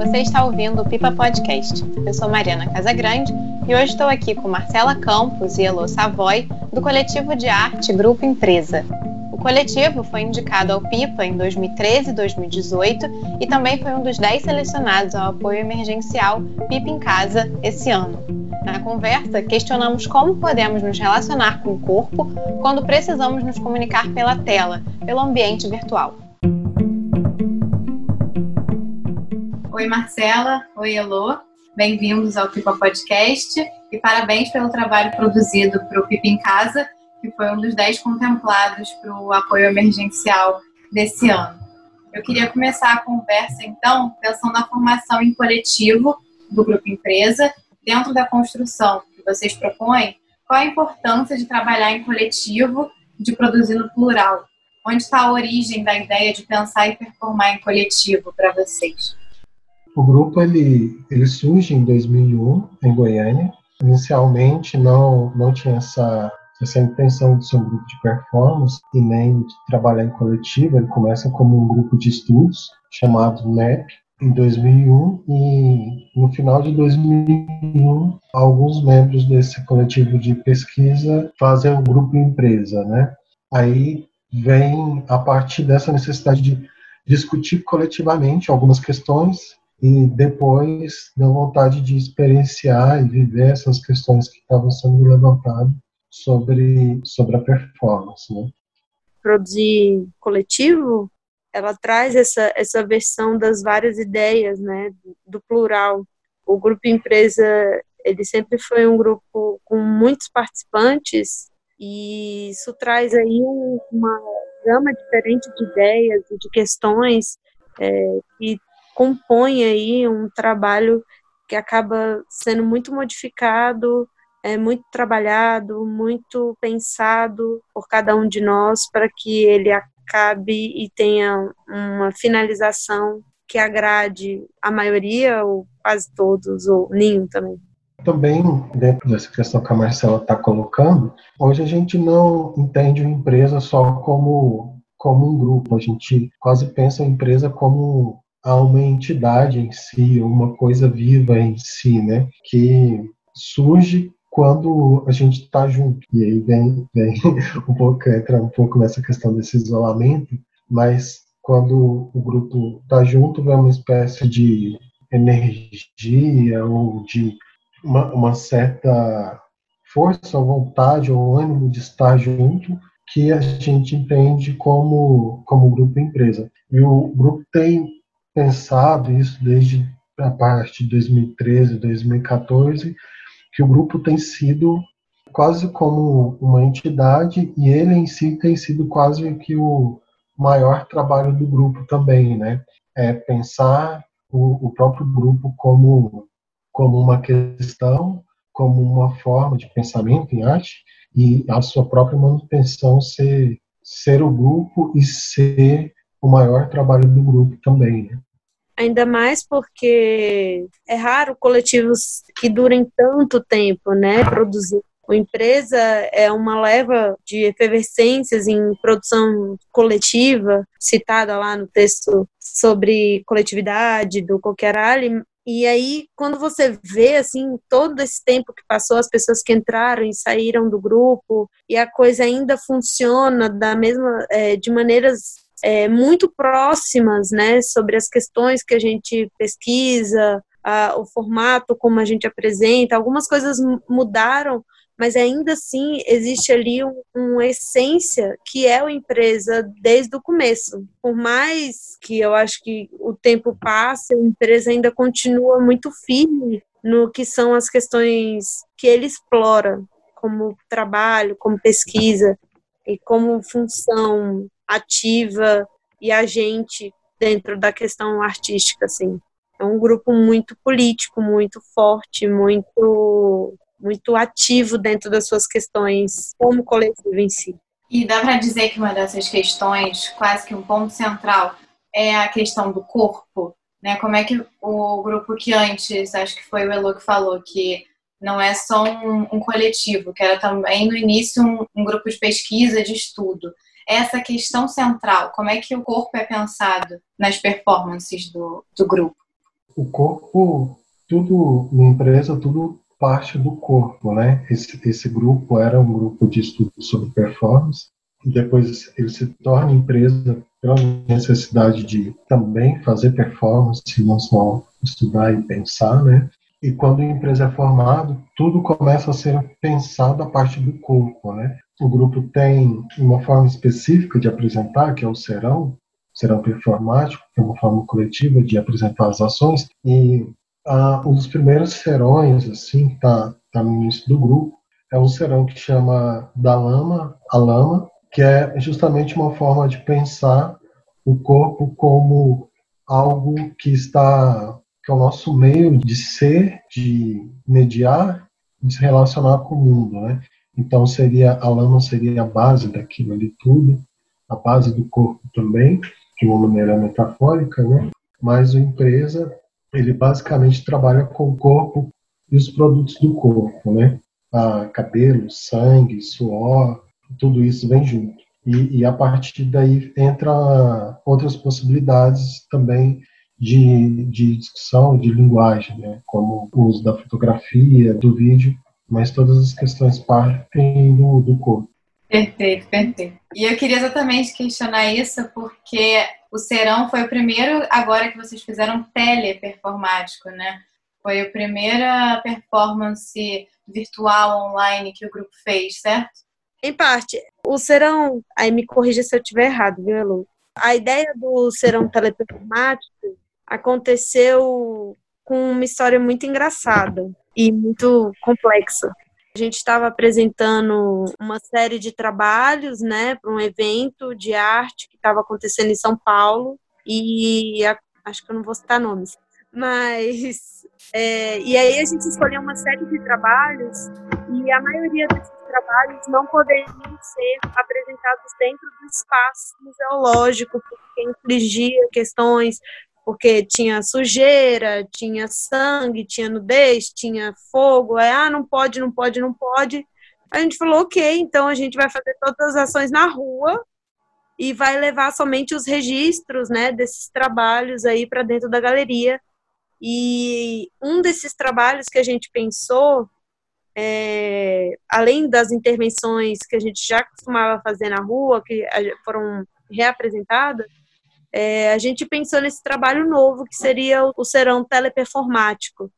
Você está ouvindo o Pipa Podcast. Eu sou Mariana Casagrande e hoje estou aqui com Marcela Campos e Elo Savoy, do coletivo de arte Grupo Empresa. O coletivo foi indicado ao PIPA em 2013 e 2018 e também foi um dos 10 selecionados ao apoio emergencial PIPA em Casa esse ano. Na conversa, questionamos como podemos nos relacionar com o corpo quando precisamos nos comunicar pela tela, pelo ambiente virtual. Oi, Marcela. Oi, Elô. Bem-vindos ao Pipa Podcast e parabéns pelo trabalho produzido para o Pipa em Casa, que foi um dos dez contemplados para o apoio emergencial desse ano. Eu queria começar a conversa, então, pensando na formação em coletivo do Grupo Empresa, dentro da construção que vocês propõem, qual a importância de trabalhar em coletivo, de produzir no plural? Onde está a origem da ideia de pensar e performar em coletivo para vocês? O grupo ele, ele surge em 2001 em Goiânia. Inicialmente não não tinha essa essa intenção de ser um grupo de performance e nem de trabalhar em coletivo. Ele começa como um grupo de estudos chamado NEP em 2001 e no final de 2001 alguns membros desse coletivo de pesquisa fazem o grupo empresa, né? Aí vem a partir dessa necessidade de discutir coletivamente algumas questões e depois deu vontade de experienciar e viver essas questões que estavam sendo levantadas sobre, sobre a performance. Né? Produzir coletivo, ela traz essa, essa versão das várias ideias, né, do plural. O grupo empresa, ele sempre foi um grupo com muitos participantes e isso traz aí uma gama diferente de ideias e de questões é, que compõe aí um trabalho que acaba sendo muito modificado, é muito trabalhado, muito pensado por cada um de nós para que ele acabe e tenha uma finalização que agrade a maioria ou quase todos ou nenhum também. Também, dentro dessa questão que a Marcela está colocando, hoje a gente não entende uma empresa só como, como um grupo, a gente quase pensa a empresa como a uma entidade em si, uma coisa viva em si, né? Que surge quando a gente está junto. E aí vem, vem um pouco, entra um pouco nessa questão desse isolamento, mas quando o grupo está junto, vem uma espécie de energia ou de uma, uma certa força, vontade ou ânimo de estar junto que a gente entende como, como grupo empresa. E o grupo tem pensado isso desde a parte de 2013, 2014, que o grupo tem sido quase como uma entidade e ele em si tem sido quase que o maior trabalho do grupo também, né? É pensar o, o próprio grupo como como uma questão, como uma forma de pensamento em arte e a sua própria manutenção ser ser o grupo e ser o maior trabalho do grupo também. Né? Ainda mais porque é raro coletivos que durem tanto tempo, né, produzir. A empresa é uma leva de efervescências em produção coletiva, citada lá no texto sobre coletividade do Coquerali, e aí, quando você vê, assim, todo esse tempo que passou, as pessoas que entraram e saíram do grupo, e a coisa ainda funciona da mesma, é, de maneiras é, muito próximas, né, sobre as questões que a gente pesquisa, a, o formato como a gente apresenta. Algumas coisas mudaram, mas ainda assim existe ali um, uma essência que é a empresa desde o começo. Por mais que eu acho que o tempo passe, a empresa ainda continua muito firme no que são as questões que ele explora, como trabalho, como pesquisa e como função ativa e agente dentro da questão artística, assim. É um grupo muito político, muito forte, muito muito ativo dentro das suas questões como coletivo em si. E dá para dizer que uma dessas questões, quase que um ponto central, é a questão do corpo, né? Como é que o grupo que antes, acho que foi o Elo que falou que não é só um, um coletivo, que era também no início um, um grupo de pesquisa, de estudo essa questão central, como é que o corpo é pensado nas performances do, do grupo? O corpo, tudo na empresa, tudo parte do corpo, né? Esse, esse grupo era um grupo de estudo sobre performance, e depois ele se torna empresa pela necessidade de também fazer performance, não só estudar e pensar, né? E quando a empresa é formada, tudo começa a ser pensado a partir do corpo, né? O grupo tem uma forma específica de apresentar, que é o serão, serão performático, que é uma forma coletiva de apresentar as ações, e ah, um dos primeiros serões, assim, que está tá no início do grupo, é um serão que chama da lama a lama, que é justamente uma forma de pensar o corpo como algo que está que é o nosso meio de ser, de mediar, de se relacionar com o mundo, né? Então seria a lama seria a base daquilo ali tudo, a base do corpo também, de uma maneira metafórica, né? Mas o empresa ele basicamente trabalha com o corpo e os produtos do corpo, né? Ah, cabelo, sangue, suor, tudo isso vem junto. E, e, a partir daí entra outras possibilidades também de, de discussão, de linguagem, né? como o uso da fotografia, do vídeo, mas todas as questões partem do, do corpo. Perfeito, perfeito. E eu queria exatamente questionar isso porque o Serão foi o primeiro, agora que vocês fizeram teleperformático, né? Foi a primeira performance virtual online que o grupo fez, certo? Em parte. O Serão, aí me corrija se eu estiver errado, viu, Lu? A ideia do Serão teleperformático aconteceu com uma história muito engraçada e muito complexa. A gente estava apresentando uma série de trabalhos, né, para um evento de arte que estava acontecendo em São Paulo e a, acho que eu não vou citar nomes, mas é, e aí a gente escolheu uma série de trabalhos e a maioria desses trabalhos não poderiam ser apresentados dentro do espaço museológico porque infligia questões porque tinha sujeira, tinha sangue, tinha nudez, tinha fogo. Aí, ah, não pode, não pode, não pode. A gente falou, ok, então a gente vai fazer todas as ações na rua e vai levar somente os registros, né, desses trabalhos aí para dentro da galeria. E um desses trabalhos que a gente pensou, é, além das intervenções que a gente já costumava fazer na rua, que foram reapresentadas, é, a gente pensou nesse trabalho novo, que seria o, serão teleperformático,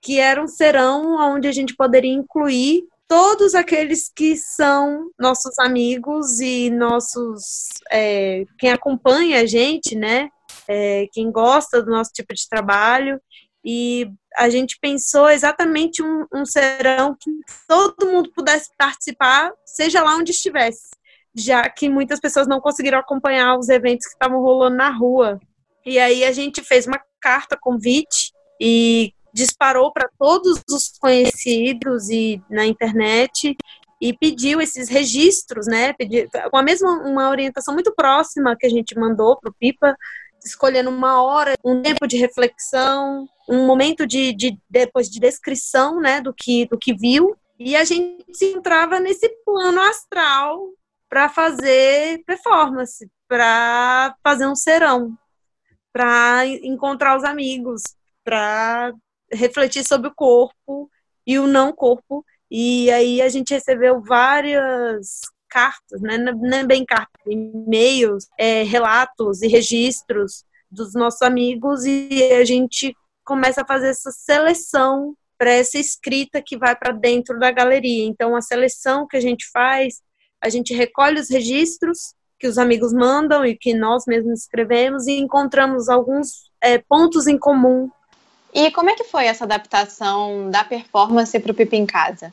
que era um serão onde a gente poderia incluir todos aqueles que são nossos amigos e nossos é, quem acompanha a gente, né? É, quem gosta do nosso tipo de trabalho e a gente pensou exatamente um, um serão que todo mundo pudesse participar, seja lá onde estivesse já que muitas pessoas não conseguiram acompanhar os eventos que estavam rolando na rua. E aí a gente fez uma carta convite e disparou para todos os conhecidos e na internet e pediu esses registros, né? Com a mesma uma orientação muito próxima que a gente mandou para o Pipa, escolhendo uma hora, um tempo de reflexão, um momento de, de depois de descrição, né, do que do que viu. E a gente se entrava nesse plano astral para fazer performance, para fazer um serão, para encontrar os amigos, para refletir sobre o corpo e o não corpo. E aí a gente recebeu várias cartas, né? não é bem cartas, e-mails, é, relatos e registros dos nossos amigos e a gente começa a fazer essa seleção para essa escrita que vai para dentro da galeria. Então a seleção que a gente faz a gente recolhe os registros que os amigos mandam e que nós mesmos escrevemos e encontramos alguns é, pontos em comum. E como é que foi essa adaptação da performance para o Pipi em Casa?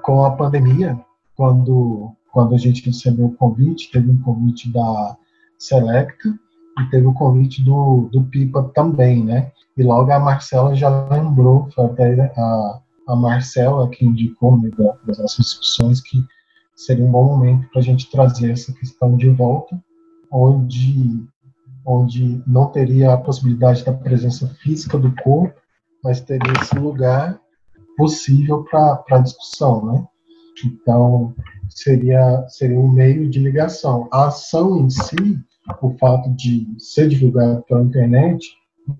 Com a pandemia, quando, quando a gente recebeu o convite, teve um convite da Selecta e teve o convite do, do Pipa também, né? E logo a Marcela já lembrou, foi até a, a Marcela que indicou né, das nossas discussões que seria um bom momento para a gente trazer essa questão de volta, onde, onde não teria a possibilidade da presença física do corpo, mas teria esse lugar possível para discussão, né? Então, seria, seria um meio de ligação. A ação em si, o fato de ser divulgada pela internet,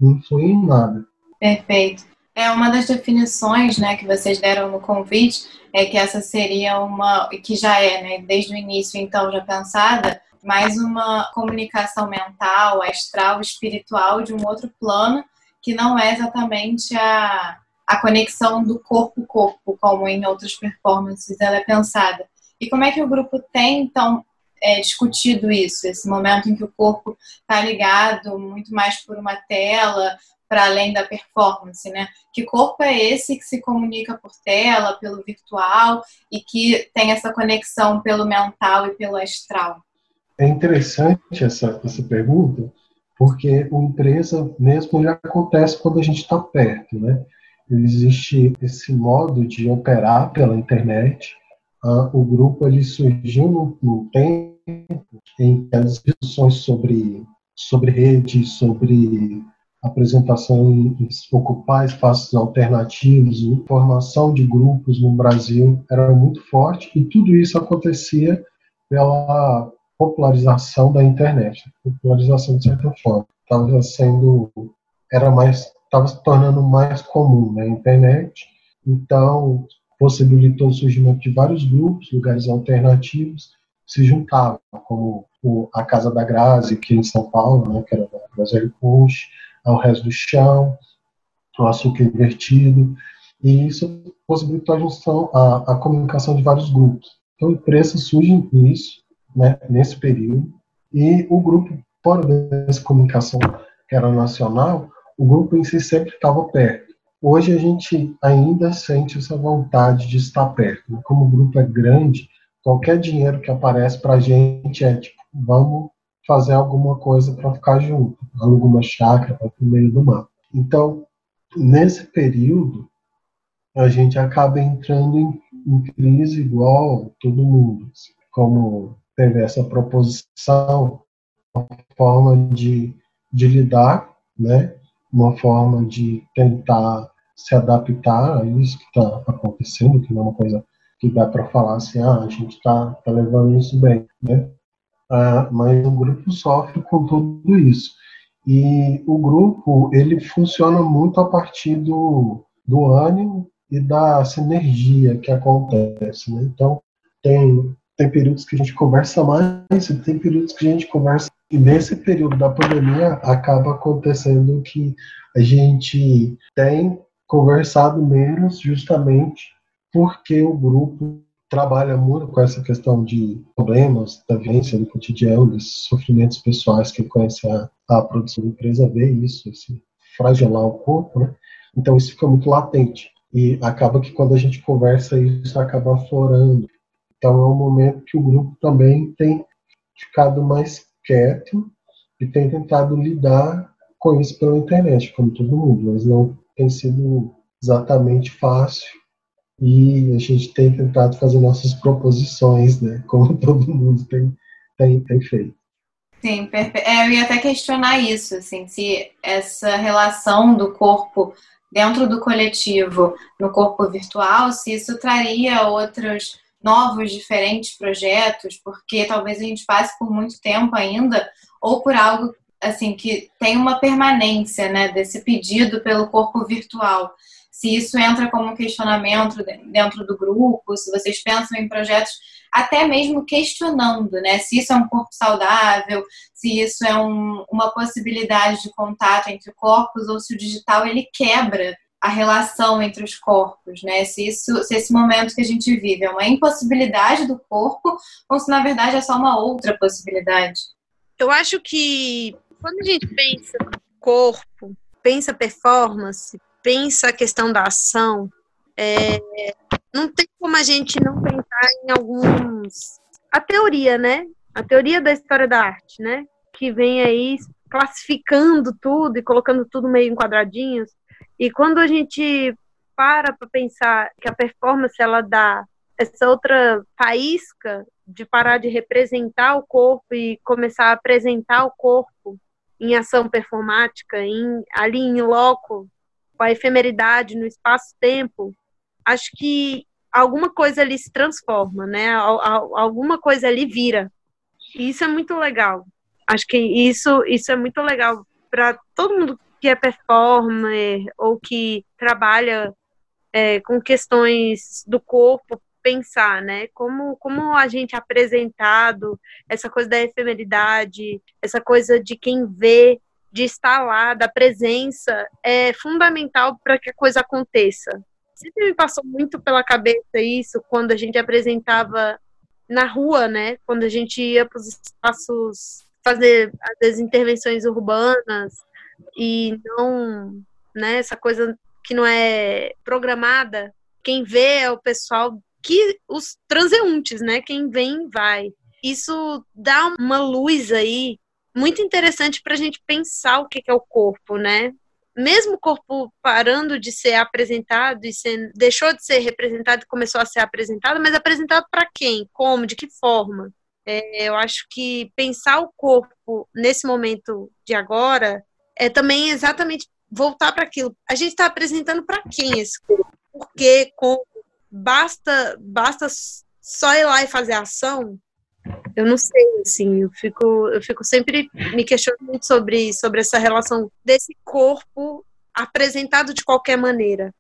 não influi em nada. Perfeito. É uma das definições, né, que vocês deram no convite é que essa seria uma que já é, né, desde o início então já pensada, mais uma comunicação mental, astral, espiritual de um outro plano que não é exatamente a, a conexão do corpo-corpo, como em outras performances ela é pensada. E como é que o grupo tem, então, é, discutido isso, esse momento em que o corpo está ligado muito mais por uma tela, para além da performance, né? Que corpo é esse que se comunica por tela, pelo virtual e que tem essa conexão pelo mental e pelo astral? É interessante essa, essa pergunta, porque o empresa mesmo já acontece quando a gente está perto, né? Existe esse modo de operar pela internet. Ah, o grupo ele surgiu no tempo em que as discussões sobre, sobre rede, sobre apresentação em ocupar espaços alternativos, formação de grupos no Brasil era muito forte e tudo isso acontecia pela popularização da internet, popularização de certa forma, estava sendo era mais estava se tornando mais comum na né, internet, então possibilitou o surgimento de vários grupos, lugares alternativos se juntavam, como a Casa da Grazi, aqui em São Paulo, né, que era da Grazi Punch, ao resto do chão, o açúcar invertido, e isso possibilitou a junção, a, a comunicação de vários grupos. Então, empresas surgem nisso, né, nesse período, e o grupo, fora dessa comunicação que era nacional, o grupo em si sempre estava perto. Hoje a gente ainda sente essa vontade de estar perto. Como o grupo é grande, qualquer dinheiro que aparece para a gente é tipo, vamos fazer alguma coisa para ficar junto, alguma chácara para o meio do mar. Então, nesse período, a gente acaba entrando em, em crise igual todo mundo. Assim, como teve essa proposição, uma forma de, de lidar, né? uma forma de tentar se adaptar a isso que está acontecendo, que não é uma coisa que dá para falar assim, ah, a gente está tá levando isso bem, né? Ah, mas o grupo sofre com tudo isso. E o grupo, ele funciona muito a partir do, do ânimo e da sinergia que acontece, né? Então, tem, tem períodos que a gente conversa mais e tem períodos que a gente conversa e nesse período da pandemia acaba acontecendo que a gente tem conversado menos justamente porque o grupo trabalha muito com essa questão de problemas da violência do cotidiano, desses sofrimentos pessoais que conhece a, a produção da empresa vê isso, esse fragilar o corpo, né? Então isso fica muito latente e acaba que quando a gente conversa isso acaba aflorando. Então é um momento que o grupo também tem ficado mais quieto e tem tentado lidar com isso pela internet, como todo mundo, mas não tem sido exatamente fácil e a gente tem tentado fazer nossas proposições, né, como todo mundo tem, tem, tem feito. Sim, perfeito. É, eu ia até questionar isso, assim, se essa relação do corpo dentro do coletivo, no corpo virtual, se isso traria outros novos, diferentes projetos, porque talvez a gente passe por muito tempo ainda, ou por algo assim que tem uma permanência, né, desse pedido pelo corpo virtual se isso entra como questionamento dentro do grupo, se vocês pensam em projetos até mesmo questionando, né? Se isso é um corpo saudável, se isso é um, uma possibilidade de contato entre corpos ou se o digital ele quebra a relação entre os corpos, né? Se isso, se esse momento que a gente vive é uma impossibilidade do corpo ou se na verdade é só uma outra possibilidade. Eu acho que quando a gente pensa corpo, pensa performance, pensa a questão da ação, é, não tem como a gente não pensar em alguns. A teoria, né? A teoria da história da arte, né? Que vem aí classificando tudo e colocando tudo meio em quadradinhos. E quando a gente para para pensar que a performance ela dá essa outra faísca de parar de representar o corpo e começar a apresentar o corpo em ação performática, em, ali em loco, com a efemeridade no espaço-tempo, acho que alguma coisa ali se transforma, né? Alguma coisa ali vira. E isso é muito legal. Acho que isso, isso é muito legal para todo mundo que é performer ou que trabalha é, com questões do corpo pensar, né? Como, como a gente é apresentado, essa coisa da efemeridade, essa coisa de quem vê, de estar lá, da presença, é fundamental para que a coisa aconteça. Sempre me passou muito pela cabeça isso quando a gente apresentava na rua, né? Quando a gente ia para os espaços fazer as intervenções urbanas e não, né? Essa coisa que não é programada. Quem vê é o pessoal que os transeuntes, né? Quem vem vai. Isso dá uma luz aí muito interessante para a gente pensar o que é o corpo, né? Mesmo o corpo parando de ser apresentado e sendo, deixou de ser representado e começou a ser apresentado, mas apresentado para quem? Como? De que forma? É, eu acho que pensar o corpo nesse momento de agora é também exatamente voltar para aquilo. A gente está apresentando para quem esse corpo? Por quê? Como? basta, basta só ir lá e fazer ação? Eu não sei, assim, eu fico, eu fico sempre me questionando sobre, sobre essa relação desse corpo apresentado de qualquer maneira.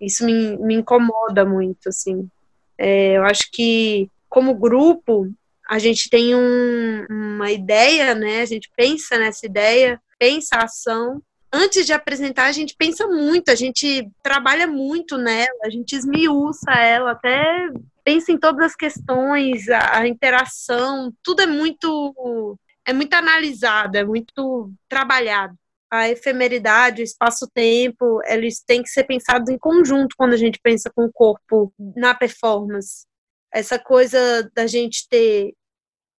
Isso me, me incomoda muito, assim. É, eu acho que, como grupo, a gente tem um, uma ideia, né? A gente pensa nessa ideia, pensa a ação, antes de apresentar, a gente pensa muito, a gente trabalha muito nela, a gente esmiuça ela, até pensa em todas as questões, a, a interação, tudo é muito é muito analisado, é muito trabalhado. A efemeridade, o espaço-tempo, eles têm que ser pensados em conjunto quando a gente pensa com o corpo na performance. Essa coisa da gente ter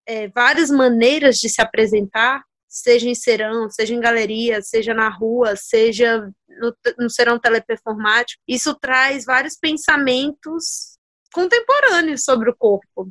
é, várias maneiras de se apresentar seja em serão, seja em galeria, seja na rua, seja no, no serão teleperformático, isso traz vários pensamentos contemporâneos sobre o corpo.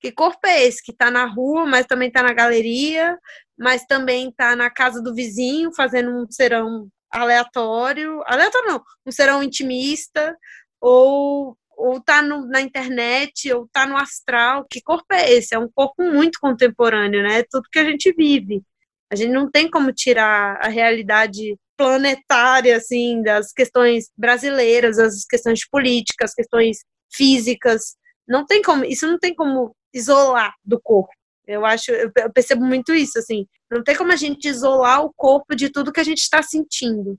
Que corpo é esse que está na rua, mas também está na galeria, mas também está na casa do vizinho fazendo um serão aleatório, aleatório não, um serão intimista, ou ou tá no, na internet, ou tá no astral. Que corpo é esse? É um corpo muito contemporâneo, né? É tudo que a gente vive. A gente não tem como tirar a realidade planetária, assim, das questões brasileiras, as questões políticas, as questões físicas. Não tem como, isso não tem como isolar do corpo. Eu acho, eu percebo muito isso, assim. Não tem como a gente isolar o corpo de tudo que a gente está sentindo.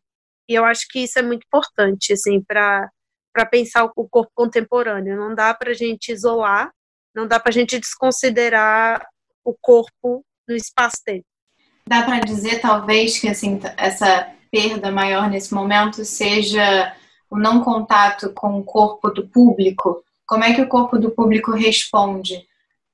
E eu acho que isso é muito importante, assim, para para pensar o corpo contemporâneo. Não dá para a gente isolar, não dá para a gente desconsiderar o corpo no espaço-tempo. Dá para dizer, talvez, que assim, essa perda maior nesse momento seja o não contato com o corpo do público? Como é que o corpo do público responde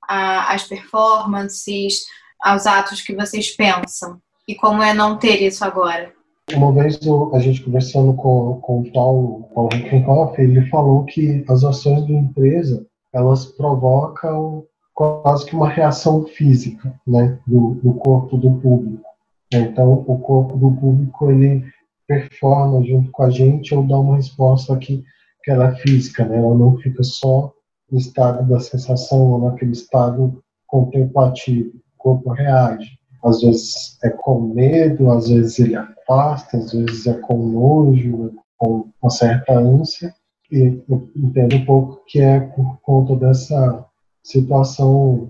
às performances, aos atos que vocês pensam? E como é não ter isso agora? Uma vez a gente conversando com, com o Paulo, Paulo Rickenhoff, ele falou que as ações da empresa elas provocam quase que uma reação física né, do, do corpo do público. Então, o corpo do público ele performa junto com a gente ou dá uma resposta que, que ela é física, né? ela não fica só no estado da sensação ou naquele estado contemplativo. O corpo reage. Às vezes é com medo, às vezes ele afasta, às vezes é com nojo, com uma certa ânsia. E eu entendo um pouco que é por conta dessa situação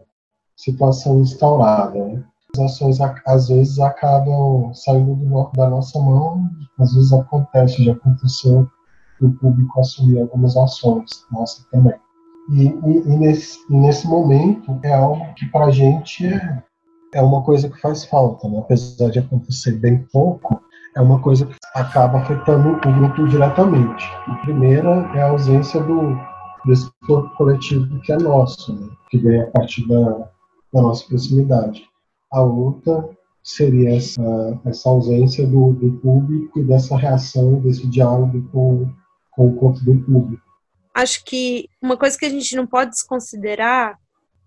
situação instaurada. Né? As ações às vezes acabam saindo do, da nossa mão, às vezes acontece, já aconteceu do público assumir algumas ações, nossa também. E, e, e nesse, nesse momento é algo que para a gente é, é uma coisa que faz falta, né? apesar de acontecer bem pouco, é uma coisa que acaba afetando o grupo diretamente. A primeira é a ausência do, desse corpo coletivo que é nosso, né? que vem a partir da, da, nossa proximidade. A outra seria essa, essa ausência do, do público e dessa reação, desse diálogo com, com o corpo do público. Acho que uma coisa que a gente não pode desconsiderar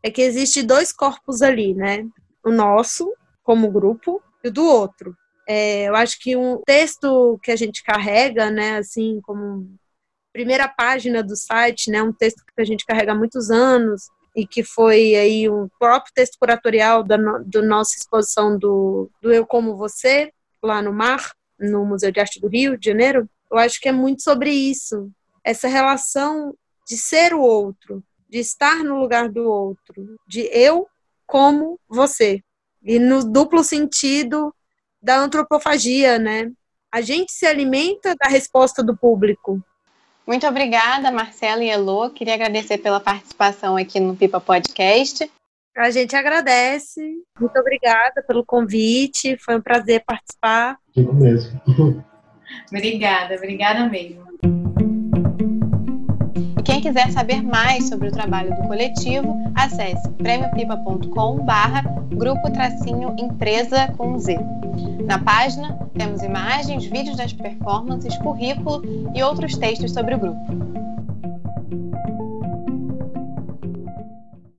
é que existe dois corpos ali, né? O nosso, como grupo, e o do outro. É, eu acho que um texto que a gente carrega, né, assim, como primeira página do site, né, um texto que a gente carrega há muitos anos e que foi aí o próprio texto curatorial da no, do nossa exposição do, do Eu Como Você, lá no Mar, no Museu de Arte do Rio de Janeiro, eu acho que é muito sobre isso, essa relação de ser o outro, de estar no lugar do outro, de eu como você. E no duplo sentido da antropofagia, né? A gente se alimenta da resposta do público. Muito obrigada, Marcela e Elô. Queria agradecer pela participação aqui no Pipa Podcast. A gente agradece. Muito obrigada pelo convite. Foi um prazer participar. Digo mesmo. obrigada, obrigada mesmo. Quiser saber mais sobre o trabalho do coletivo, acesse prêmiopipa.com barra grupo tracinho empresa com Z. Na página temos imagens, vídeos das performances, currículo e outros textos sobre o grupo.